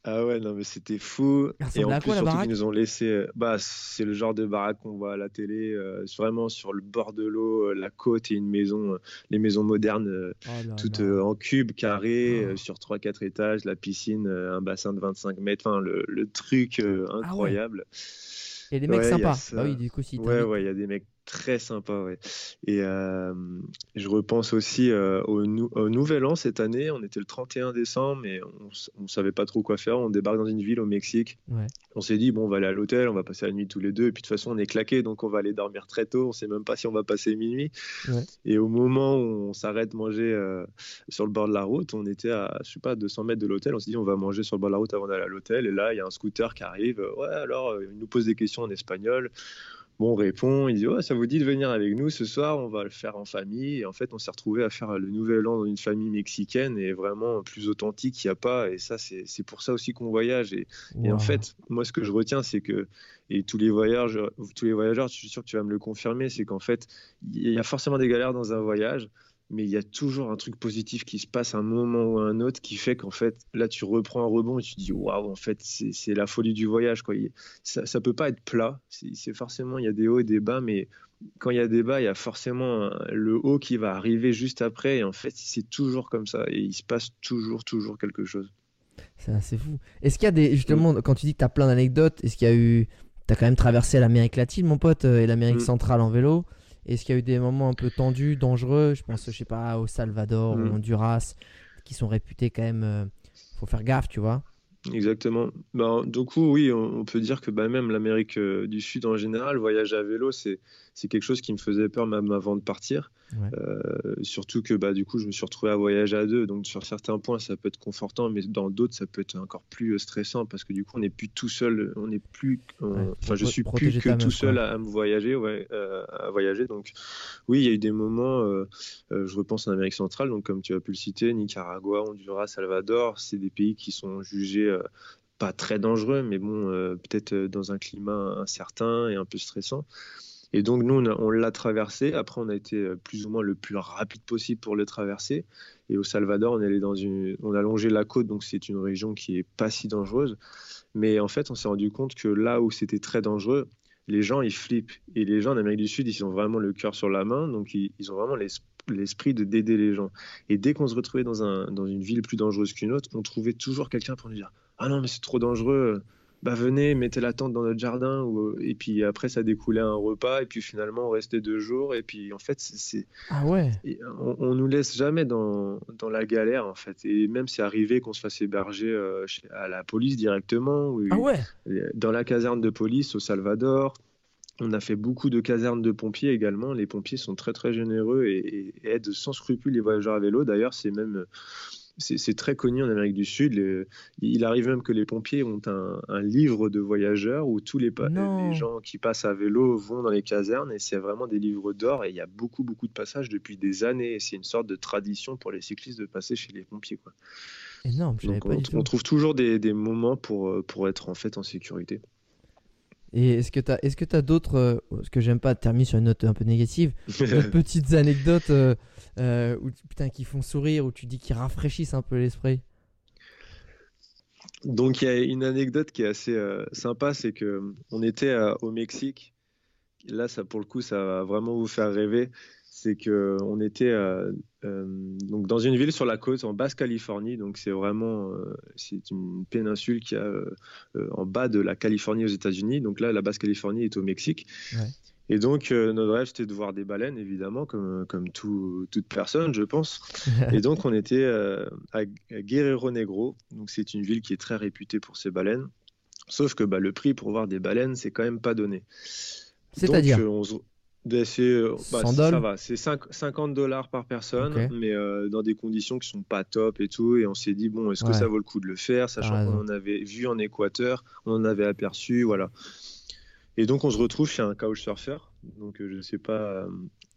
Ah ouais, non, mais c'était fou. Et en plus, quoi, surtout qu'ils nous ont laissé. euh, Bah, c'est le genre de baraque qu'on voit à la télé, euh, vraiment sur le bord de l'eau, euh, la côte et une maison, euh, les maisons modernes, Oh là toutes là. en cube, carré, Oh. sur 3-4 étages, la piscine, un bassin de 25 mètres, enfin, le, le truc euh, Ah ouais. incroyable. Et les mecs Ouais, il y a sympas. Bah oui, du coup, si Ouais, ouais, il y a des mecs très sympas, ouais. Et euh, je repense aussi euh, au, nou- au Nouvel An cette année. On était le 31 décembre, mais on, on savait pas trop quoi faire. On débarque dans une ville au Mexique. Ouais. On s'est dit, bon, on va aller à l'hôtel, on va passer la nuit tous les deux. Et puis de toute façon, on est claqué, donc on va aller dormir très tôt. On sait même pas si on va passer minuit. Ouais. Et au moment où on s'arrête manger euh, sur le bord de la route, on était à, je sais pas, 200 mètres de l'hôtel. On s'est dit, on va manger sur le bord de la route avant d'aller à l'hôtel. Et là, il y a un scooter qui arrive. Ouais, alors, il nous pose des questions en espagnol. Bon, on répond, il dit ouais, ça vous dit de venir avec nous ce soir, on va le faire en famille. Et en fait, on s'est retrouvé à faire le nouvel an dans une famille mexicaine et vraiment plus authentique, il n'y a pas. Et ça, c'est pour ça aussi qu'on voyage. Et, et en fait, moi, ce que je retiens, c'est que, et tous les voyageurs, tous les voyageurs, je suis sûr que tu vas me le confirmer, c'est qu'en fait, il y a forcément des galères dans un voyage, mais il y a toujours un truc positif qui se passe à un moment ou à un autre qui fait qu'en fait, là, tu reprends un rebond et tu te dis, waouh, en fait, c'est la folie du voyage, quoi. Ça, ça peut pas être plat. C'est forcément, il y a des hauts et des bas, mais quand il y a des bas, il y a forcément le haut qui va arriver juste après. Et en fait, c'est toujours comme ça. Et il se passe toujours, toujours quelque chose. C'est assez fou. Est-ce qu'il y a des. Justement, Mm. quand tu dis que tu as plein d'anecdotes, est-ce qu'il y a eu. Tu as quand même traversé l'Amérique latine, mon pote, euh, et l'Amérique Mm. centrale en vélo? Est-ce qu'il y a eu des moments un peu tendus, dangereux? Je pense, je sais pas, au Salvador, Mm. au Honduras, qui sont réputés quand même. euh, faut faire gaffe, tu vois. Exactement. Ben, du coup, oui, on, on peut dire que bah, même l'Amérique euh, du Sud en général, voyager à vélo, c'est c'est quelque chose qui me faisait peur même avant de partir. Ouais. Euh, surtout que bah, du coup, je me suis retrouvé à voyager à deux. Donc, sur certains points, ça peut être confortant, mais dans d'autres, ça peut être encore plus euh, stressant parce que du coup, on n'est plus tout seul. On n'est plus. on- Ouais, Enfin, je suis plus que tout seul à, à me voyager, ouais, euh, à voyager. Donc, oui, il y a eu des moments. euh, euh, je repense en Amérique centrale, donc comme tu as pu le citer, Nicaragua, Honduras, Salvador, c'est des pays qui sont jugés euh, pas très dangereux, mais bon, euh, peut-être euh, dans un climat incertain et un peu stressant. Et donc nous, on, l'a traversé. Après, on a été euh, plus ou moins le plus rapide possible pour le traverser. Et au Salvador, on est dans une, on a longé la côte, donc c'est une région qui est pas si dangereuse. Mais en fait, on s'est rendu compte que là où c'était très dangereux, les gens ils flippent. Et les gens en Amérique du Sud, ils ont vraiment le cœur sur la main, donc ils, ont vraiment l'es- l'esprit de d'aider les gens. Et dès qu'on se retrouvait dans, un, dans une ville plus dangereuse qu'une autre, on trouvait toujours quelqu'un pour nous dire Ah non, mais c'est trop dangereux, bah venez, mettez la tente dans notre jardin. Ou, et puis après, ça découlait un repas, et puis finalement, on restait deux jours. Et puis en fait, c'est- Ah ouais on, on nous laisse jamais dans, dans la galère en fait. Et même c'est arrivé qu'on se fasse héberger euh, à la police directement, ou Ah ouais dans la caserne de police au Salvador. On a fait beaucoup de casernes de pompiers également. Les pompiers sont très très généreux et, et- et aident sans scrupule les voyageurs à vélo. D'ailleurs, c'est même c'est très connu en Amérique du Sud. Il arrive même que les pompiers ont un, un livre de voyageurs où tous les, gens qui passent à vélo vont dans les casernes et c'est vraiment des livres d'or et il y a beaucoup beaucoup de passages depuis des années c'est une sorte de tradition pour les cyclistes de passer chez les pompiers. Quoi. Énorme, Donc pas on, trouve toujours des, des moments pour, pour être en fait en sécurité. Et est-ce que tu as, est-ce que as d'autres. euh, ce que j'aime pas terminer sur une note un peu négative. d'autres petites anecdotes euh, euh, où, putain, qui font sourire, où tu dis qu'ils rafraîchissent un peu l'esprit? Donc il y a une anecdote qui est assez euh, sympa, c'est que on était au Mexique. Là, ça pour le coup, ça va vraiment vous faire rêver. C'est que on était euh, euh, donc dans une ville sur la côte en Basse-Californie. Donc c'est vraiment euh, c'est une péninsule qui a en bas de la Californie aux États-Unis. Donc là, la Basse-Californie est au Mexique. Ouais. Et donc notre rêve c'était de voir des baleines, évidemment, comme comme tout- toute personne, je pense. Et donc, on était à à Guerrero Negro. Donc, c'est une ville qui est très réputée pour ses baleines. Sauf que bah, le prix pour voir des baleines, c'est quand même pas donné. C'est-à-dire? Euh, c'est, bah, 100 ça va, c'est cinq- 50 dollars par personne, mais euh, dans des conditions qui sont pas top et tout. Et on s'est dit, bon, est-ce que ça vaut le coup de le faire, sachant raison. qu'on en avait vu en Équateur, on en avait aperçu, voilà. Et donc, on se retrouve chez un couchsurfer. Donc, euh, je sais pas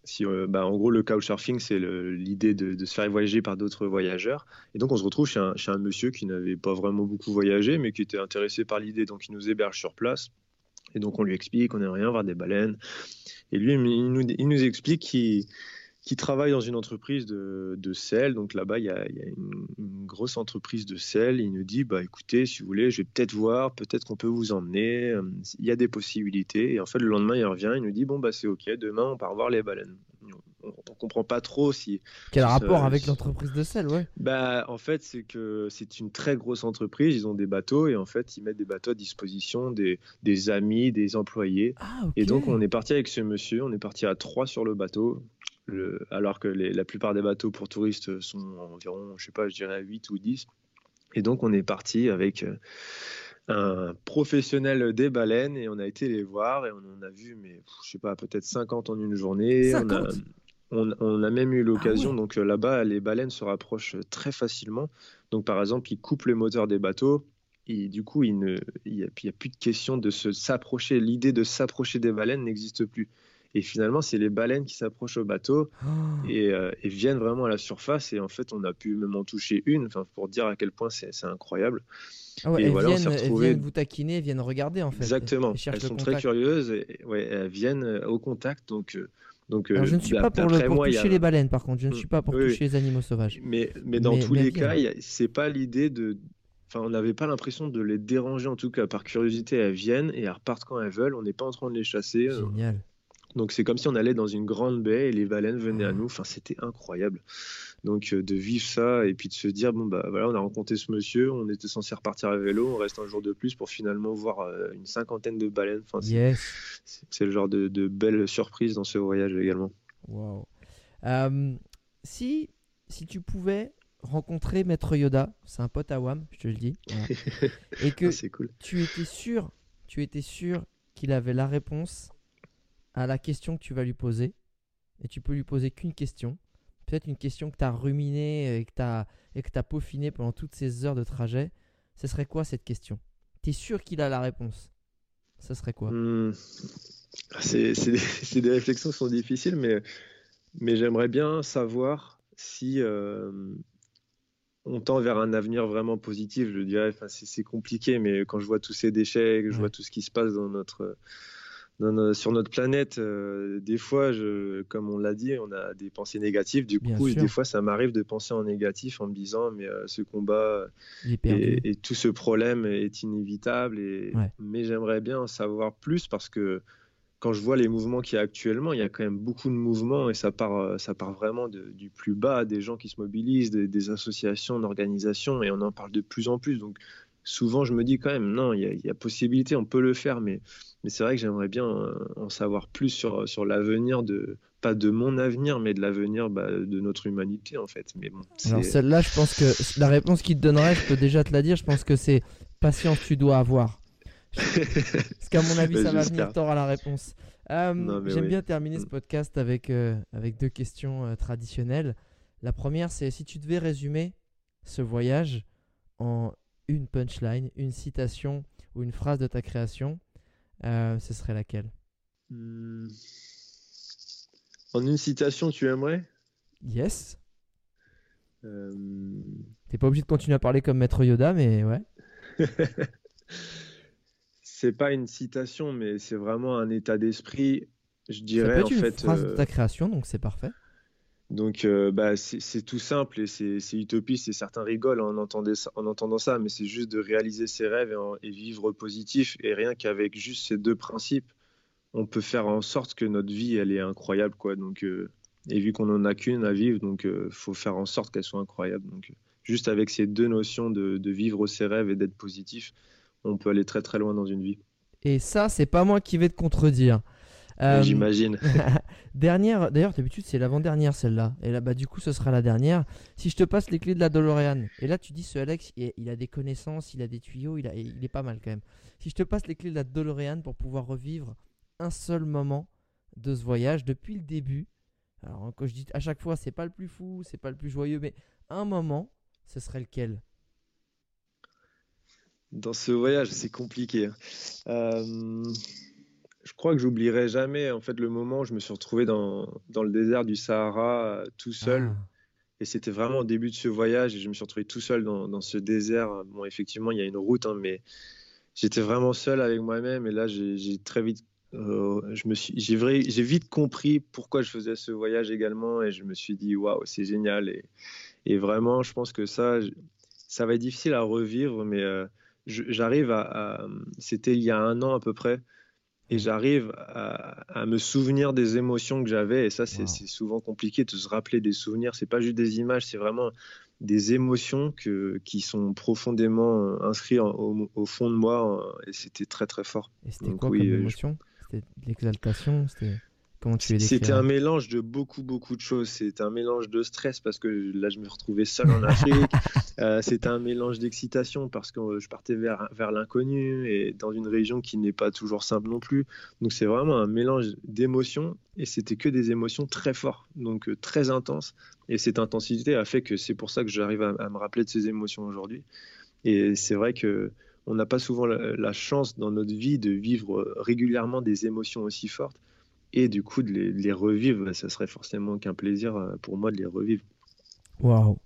si, euh, bah, en gros, le couchsurfing, c'est l'idée de, de se faire voyager par d'autres voyageurs. Et donc, on se retrouve chez un, chez un monsieur qui n'avait pas vraiment beaucoup voyagé, mais qui était intéressé par l'idée. Donc, il nous héberge sur place. Et donc, on lui explique qu'on aimerait rien voir des baleines. Et lui, il nous, explique qu'il qui travaille dans une entreprise de, sel. Donc là-bas, il y a, une, grosse entreprise de sel. Il nous dit, bah écoutez, si vous voulez, je vais peut-être voir, peut-être qu'on peut vous emmener. Il y a des possibilités. Et en fait, le lendemain, il revient, il nous dit, bon bah c'est ok, demain on part voir les baleines on, comprend pas trop si. Quel rapport avec l'entreprise de sel, ouais Bah, en fait, c'est que c'est une très grosse entreprise. Ils ont des bateaux et en fait, ils mettent des bateaux à disposition des, des amis, des employés. Ah, et donc, on est parti avec ce monsieur. On est parti à trois sur le bateau. Le, alors que la plupart des bateaux pour touristes sont environ, je sais pas, je dirais 8 ou 10. Et donc, on est parti avec euh, un professionnel des baleines et on a été les voir et on en a vu, mais je sais pas, peut-être 50 en une journée. 50 on, a même eu l'occasion, ah donc euh, là-bas, les baleines se rapprochent très facilement. Donc par exemple, ils coupent le moteur des bateaux. Et du coup, il n'y a, plus de question de se s'approcher. L'idée de s'approcher des baleines n'existe plus. Et finalement, c'est les baleines qui s'approchent au bateau oh. euh, et, viennent vraiment à la surface. Et en fait, on a pu même en toucher une, pour dire à quel point c'est incroyable. Ah et elles, voilà, viennent, elles, viennent, vous taquiner, elles viennent regarder en fait. Exactement. Elles, sont très curieuses et ouais, elles viennent au contact. Donc, euh, donc, je ne suis pas pour, toucher les baleines, par contre. Je ne suis pas pour toucher les animaux sauvages. Mais, mais dans tous les cas, c'est pas l'idée de. Enfin, on n'avait pas l'impression de les déranger, en tout cas par curiosité. Elles viennent et elles repartent quand elles veulent. On n'est pas en train de les chasser. Génial. Donc c'est comme si on allait dans une grande baie et les baleines venaient à ah. nous. Enfin, c'était incroyable. Donc euh, de vivre ça et puis de se dire bon bah voilà, on a rencontré ce monsieur, on était censé repartir à vélo, on reste un jour de plus pour finalement voir euh, une cinquantaine de baleines. Enfin, c'est le genre de, de belles surprises dans ce voyage également. Wow. Euh, si si tu pouvais rencontrer Maître Yoda, c'est un pote à Wam, je te le dis, et que ah, cool. tu étais sûr, tu étais sûr qu'il avait la réponse à la question que tu vas lui poser. Et tu peux lui poser qu'une question. Peut-être une question que tu as ruminée et que tu as, as peaufinée pendant toutes ces heures de trajet. Ce serait quoi cette question? Tu es sûr qu'il a la réponse? Ce serait quoi? Hmm. C'est des, réflexions qui sont difficiles, mais, mais j'aimerais bien savoir si euh, on tend vers un avenir vraiment positif. Je dirais, c'est compliqué, mais quand je vois tous ces déchets, que je vois tout ce qui se passe dans notre sur notre planète, euh, des fois, je, comme on l'a dit, on a des pensées négatives. Du coup, des fois, ça m'arrive de penser en négatif en me disant, mais euh, ce combat et, tout ce problème est inévitable. Et, Mais j'aimerais bien en savoir plus parce que quand je vois les mouvements qu'il y a actuellement, il y a quand même beaucoup de mouvements et ça part, euh, ça part vraiment du plus bas, des gens qui se mobilisent, des, des associations, d'organisations, et on en parle de plus en plus. Donc, souvent je me dis quand même, non, il y, a possibilité, on peut le faire, mais, mais c'est vrai que j'aimerais bien euh, en savoir plus sur, sur l'avenir de, pas de mon avenir, mais de l'avenir bah, de notre humanité en fait. Mais bon, Alors celle-là, je pense que la réponse qu'il te donnerait, je peux déjà te la dire, je pense que c'est patience, tu dois avoir. Parce qu'à mon avis, ça va venir, t'auras la réponse. Euh, j'aime bien terminer ce mm. podcast avec, euh, avec deux questions traditionnelles. La première, c'est si tu devais résumer ce voyage en une punchline, une citation ou une phrase de ta création, euh, ce serait laquelle? Hmm. En une citation, tu aimerais? Yes. Euh... T'es pas obligé de continuer à parler comme Maître Yoda, mais ouais. c'est pas une citation, mais c'est vraiment un état d'esprit. Je dirais Ça peut être en une fait. Phrase de euh, ta création, donc c'est parfait. Donc, euh, bah, c'est tout simple et c'est utopiste et certains rigolent en, en entendant ça, mais c'est juste de réaliser ses rêves et, vivre positif. Et rien qu'avec juste ces deux principes, on peut faire en sorte que notre vie, elle est incroyable. Quoi. Donc, euh, et vu qu'on n'en a qu'une à vivre, donc euh, faut faire en sorte qu'elle soit incroyable. Donc, juste avec ces deux notions de, de vivre ses rêves et d'être positif, on peut aller très très loin dans une vie. Et ça, c'est pas moi qui vais te contredire. Euh, j'imagine. dernière, d'ailleurs, d'habitude, c'est l'avant-dernière celle-là. Et là, bah, du coup, ce sera la dernière. Si je te passe les clés de la DeLorean, et là, tu dis, ce Alex, il, a des connaissances, il a des tuyaux, il, a, il est pas mal quand même. Si je te passe les clés de la DeLorean pour pouvoir revivre un seul moment de ce voyage depuis le début, alors quand je dis à chaque fois, c'est pas le plus fou, c'est pas le plus joyeux, mais un moment, ce serait lequel? Dans ce voyage, c'est compliqué. Hein. Euh je crois que j'oublierai jamais en fait le moment où je me suis retrouvé dans, dans le désert du Sahara euh, tout seul. Ah. Et c'était vraiment au début de ce voyage et je me suis retrouvé tout seul dans, dans ce désert. Bon, effectivement, il y a une route, hein, mais j'étais vraiment seul avec moi-même. Et là, j'ai très vite je me suis, j'ai, j'ai vite compris pourquoi je faisais ce voyage également et je me suis dit waouh, c'est génial et, et, vraiment, je pense que ça, ça va être difficile à revivre, mais j'arrive à, c'était il y a un an à peu près, et j'arrive à, me souvenir des émotions que j'avais. Et ça, c'est souvent compliqué de se rappeler des souvenirs. C'est pas juste des images, c'est vraiment des émotions que, qui sont profondément euh, inscrites au, fond de moi. Euh, et c'était très très fort. Et c'était quoi comme émotion? C'était l'exaltation c'était un mélange de beaucoup, beaucoup de choses. C'était un mélange de stress parce que là, je me retrouvais seul en Afrique. euh, c'était un mélange d'excitation parce que je partais vers, vers l'inconnu et dans une région qui n'est pas toujours simple non plus. Donc, c'est vraiment un mélange d'émotions et c'était que des émotions très fortes, donc euh, très intenses. Et cette intensité a fait que c'est pour ça que j'arrive à, me rappeler de ces émotions aujourd'hui. Et c'est vrai que on n'a pas souvent la, chance dans notre vie de vivre régulièrement des émotions aussi fortes et du coup de les, revivre, bah, ça serait forcément qu'un plaisir euh, pour moi de les revivre. Waouh.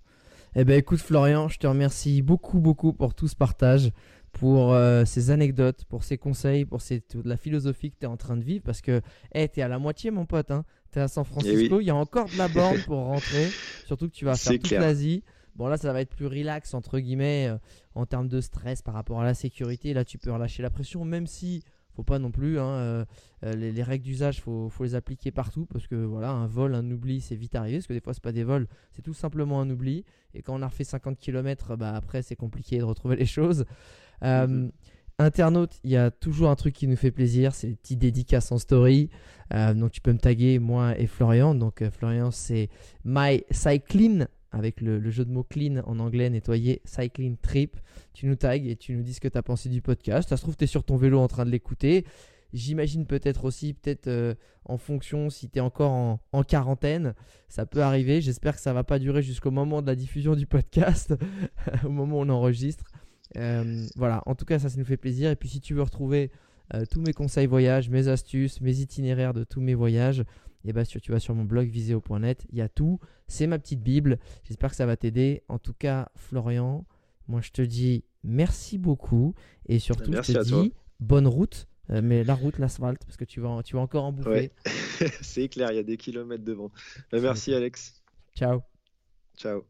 Eh ben écoute Florian, je te remercie beaucoup beaucoup pour tout ce partage, pour euh, ces anecdotes, pour ces conseils, pour la philosophie que tu es en train de vivre parce que hey, tu es à la moitié mon pote, hein. tu es à San eh Francisco, il y a encore de la borne pour rentrer, surtout que tu vas faire toute l'Asie. Bon là ça va être plus relax entre guillemets euh, en termes de stress par rapport à la sécurité, là tu peux relâcher la pression même si faut pas non plus. Hein, euh, euh, les, règles d'usage, faut, faut les appliquer partout parce que voilà, un vol, un oubli, c'est vite arrivé. Parce que des fois, c'est pas des vols, c'est tout simplement un oubli. Et quand on a refait 50 km, bah, après, c'est compliqué de retrouver les choses. Euh, mhm. Internaute, il y a toujours un truc qui nous fait plaisir, c'est les petites dédicaces en story. donc tu peux me taguer moi et Florian. Donc Florian c'est My Cycling avec le, jeu de mots clean en anglais, nettoyer, cycling trip. Tu nous tags et tu nous dis ce que tu as pensé du podcast. Ça se trouve, tu es sur ton vélo en train de l'écouter. J'imagine peut-être aussi, peut-être euh, en fonction si tu es encore en, quarantaine, ça peut arriver. J'espère que ça va pas durer jusqu'au moment de la diffusion du podcast, au moment où on enregistre. Euh, voilà, en tout cas, ça, ça nous fait plaisir. Et puis, si tu veux retrouver euh, tous mes conseils voyage, mes astuces, mes itinéraires de tous mes voyages, et bah, tu vas sur mon blog viseo.net, il y a tout. C'est ma petite Bible. J'espère que ça va t'aider. En tout cas, Florian, moi je te dis merci beaucoup et surtout je te dis bonne route. Euh, mais la route, l'asphalte, parce que tu vas, tu vas encore en bouffer. C'est clair, il y a des kilomètres devant. Bah, merci Alex. Ciao. Ciao.